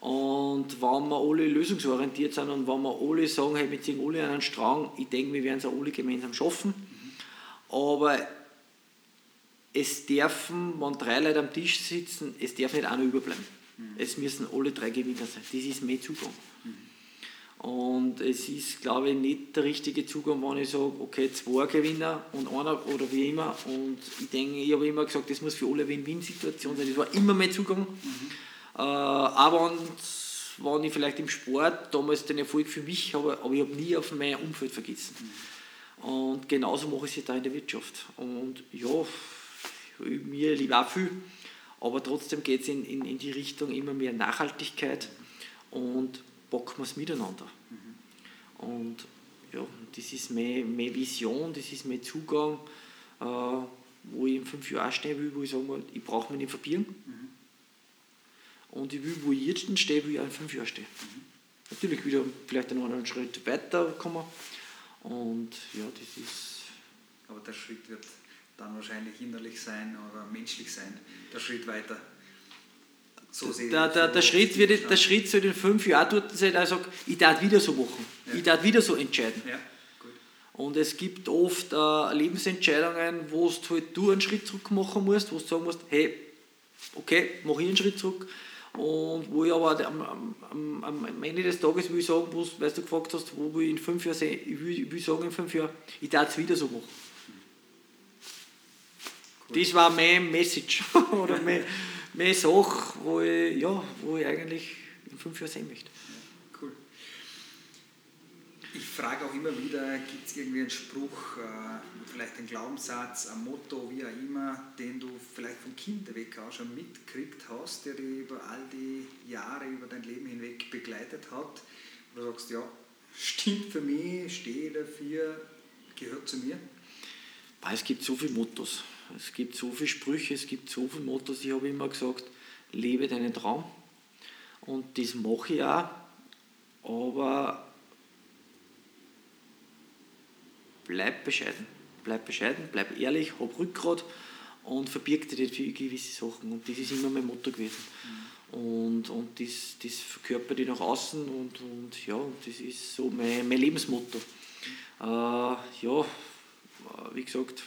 Und wenn wir alle lösungsorientiert sind und wenn wir alle sagen, hey, wir ziehen alle einen Strang, ich denke, wir werden es alle gemeinsam schaffen. Aber es dürfen, wenn drei Leute am Tisch sitzen, es darf nicht einer überbleiben. Es müssen alle drei Gewinner sein. Das ist mein Zugang. Mhm. Und es ist, glaube ich, nicht der richtige Zugang, wenn ich sage, okay, zwei Gewinner und einer oder wie immer. Und ich denke, ich habe immer gesagt, das muss für alle Win-Win-Situation sein. Das war immer mein Zugang. Mhm. Äh, auch wenn, wenn ich vielleicht im Sport damals den Erfolg für mich habe, aber ich habe nie auf mein Umfeld vergessen. Und genauso mache ich es da in der Wirtschaft. Und ja, mir lieb auch viel, aber trotzdem geht es in, in, in die Richtung immer mehr Nachhaltigkeit und packen wir es miteinander. Und ja, das ist meine, meine Vision, das ist mein Zugang, äh, wo ich in fünf Jahren stehen will, wo ich sage, ich brauche mich nicht verbieren. Mhm. Und ich will, wo ich jetzt stehe, will ich auch in fünf Jahren stehen. Mhm. Natürlich wieder vielleicht einen Schritt weiter kommen. Und ja, das ist. Aber der Schritt wird dann wahrscheinlich innerlich sein oder menschlich sein, der Schritt weiter. So der, der, der, Schritt wird, der Schritt soll in fünf Jahren dort sein, er sagt, ich darf wieder so machen, ja. ich darf wieder so entscheiden. Ja, und es gibt oft äh, Lebensentscheidungen, wo halt du einen Schritt zurück machen musst, wo du sagen musst, hey, okay, mache ich einen Schritt zurück. Und wo ich aber am, am, am Ende des Tages will ich sagen, wo, weil du gefragt hast, wo will ich in fünf Jahren sein, ich will, ich will sagen in fünf Jahren, ich darf es wieder so machen. Cool. Das war mein Message oder mein, meine Sache, wo ich, ja, wo ich eigentlich in fünf Jahren sein möchte. cool. Ich frage auch immer wieder, gibt es irgendwie einen Spruch, äh, vielleicht einen Glaubenssatz, ein Motto, wie auch immer, den du vielleicht vom Kind weg auch schon mitgekriegt hast, der dich über all die Jahre, über dein Leben hinweg begleitet hat, wo du sagst, ja, stimmt für mich, stehe dafür, gehört zu mir? Es gibt so viele Mottos. Es gibt so viele Sprüche, es gibt so viele Mottos. Ich habe immer gesagt, lebe deinen Traum. Und das mache ich auch. Aber bleib bescheiden. Bleib bescheiden, bleib ehrlich, hab Rückgrat und verbirg dir nicht für gewisse Sachen. Und das ist immer mein Motto gewesen. Und, und das, das verkörpert ich nach außen und, und ja, das ist so mein, mein Lebensmotto. Äh, ja, wie gesagt,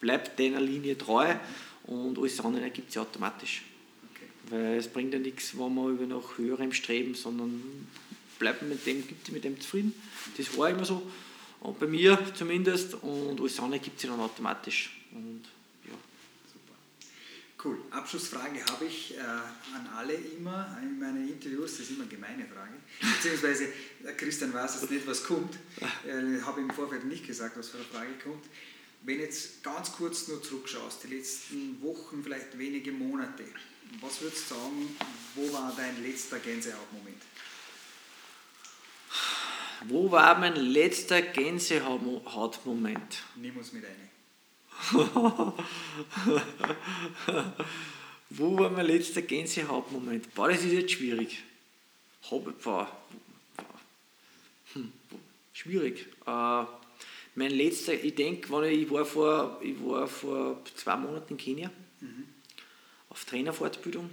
bleibt deiner Linie treu und alles andere ergibt sich automatisch. Okay. Weil es bringt ja nichts, wenn wir über nach höherem streben, sondern bleibt mit dem, gibt mit dem zufrieden. Das war immer so. Und bei mir zumindest. Und alles andere gibt sich dann automatisch. Und ja. Super. Cool. Abschlussfrage habe ich äh, an alle immer in meinen Interviews. Das ist immer eine gemeine Frage. Beziehungsweise Christian weiß jetzt nicht, was kommt. Äh, ich habe im Vorfeld nicht gesagt, was für eine Frage kommt. Wenn jetzt ganz kurz nur zurückschaust, die letzten Wochen, vielleicht wenige Monate, was würdest du sagen, wo war dein letzter Gänsehautmoment? Wo war mein letzter Gänsehautmoment? Nimm uns mit rein. Wo war mein letzter Gänsehautmoment? Boah, das ist jetzt schwierig. Hab, boah, hm, schwierig. Äh, mein letzter, ich denke, ich war vor, ich war vor zwei Monaten in Kenia mhm. auf Trainerfortbildung.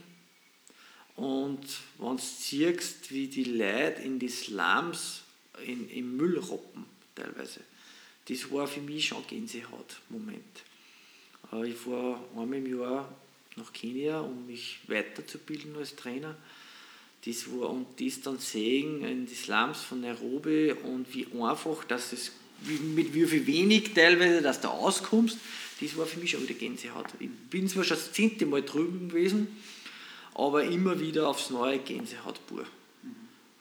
Und wenn du siehst, wie die Leute in die Slums in, im Müll roppen, teilweise, das war für mich schon ein Gänsehaut-Moment. Äh, ich war einmal im Jahr nach Kenia, um mich weiterzubilden als Trainer. Das war, und das dann sehen in die Slums von Nairobi und wie einfach, dass es mit wie viel wenig teilweise, dass du auskommst, das war für mich schon wieder Gänsehaut. Ich bin zwar schon das zehnte Mal drüben gewesen, aber immer wieder aufs neue Gänsehaut pur. Mhm.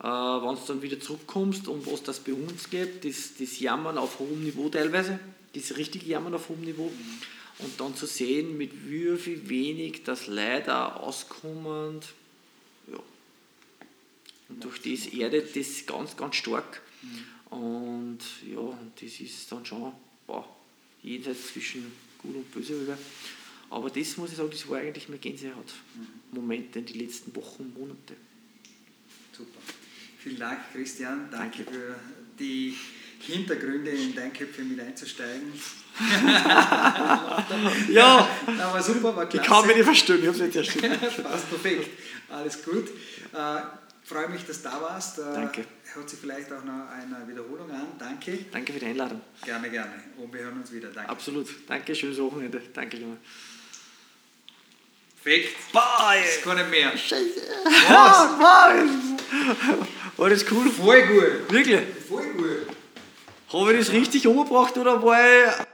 Äh, Wenn du dann wieder zurückkommst und was das bei uns gibt, das, das Jammern auf hohem Niveau teilweise, das richtige Jammern auf hohem Niveau, mhm. und dann zu sehen, mit wie viel wenig das leider auskommen, ja. Und durch das erdet das ganz, ganz stark. Mhm. Und ja, das ist dann schon boah, jenseits zwischen Gut und Böse. Aber das muss ich sagen, das war eigentlich mein Gänsehaut-Moment in den letzten Wochen und Monate. Super. Vielen Dank, Christian. Danke, Danke. für die Hintergründe in dein Köpfchen mit einzusteigen. ja, aber super, war klasse. Ich kann mich nicht verstehen, ich habe es nicht verstanden. Passt perfekt, alles gut. Äh, freue mich, dass du da warst. Äh, Danke. Hört sich vielleicht auch noch eine Wiederholung an. Danke. Danke für die Einladung. Gerne, gerne. Und wir hören uns wieder. Danke. Absolut. Danke, schönes Wochenende. Danke, Junge. Perfekt. Bye. Das kann nicht mehr. Scheiße. Was? Was? War das cool? Voll gut. Wirklich? Voll gut. Habe ich das richtig umgebracht oder war ich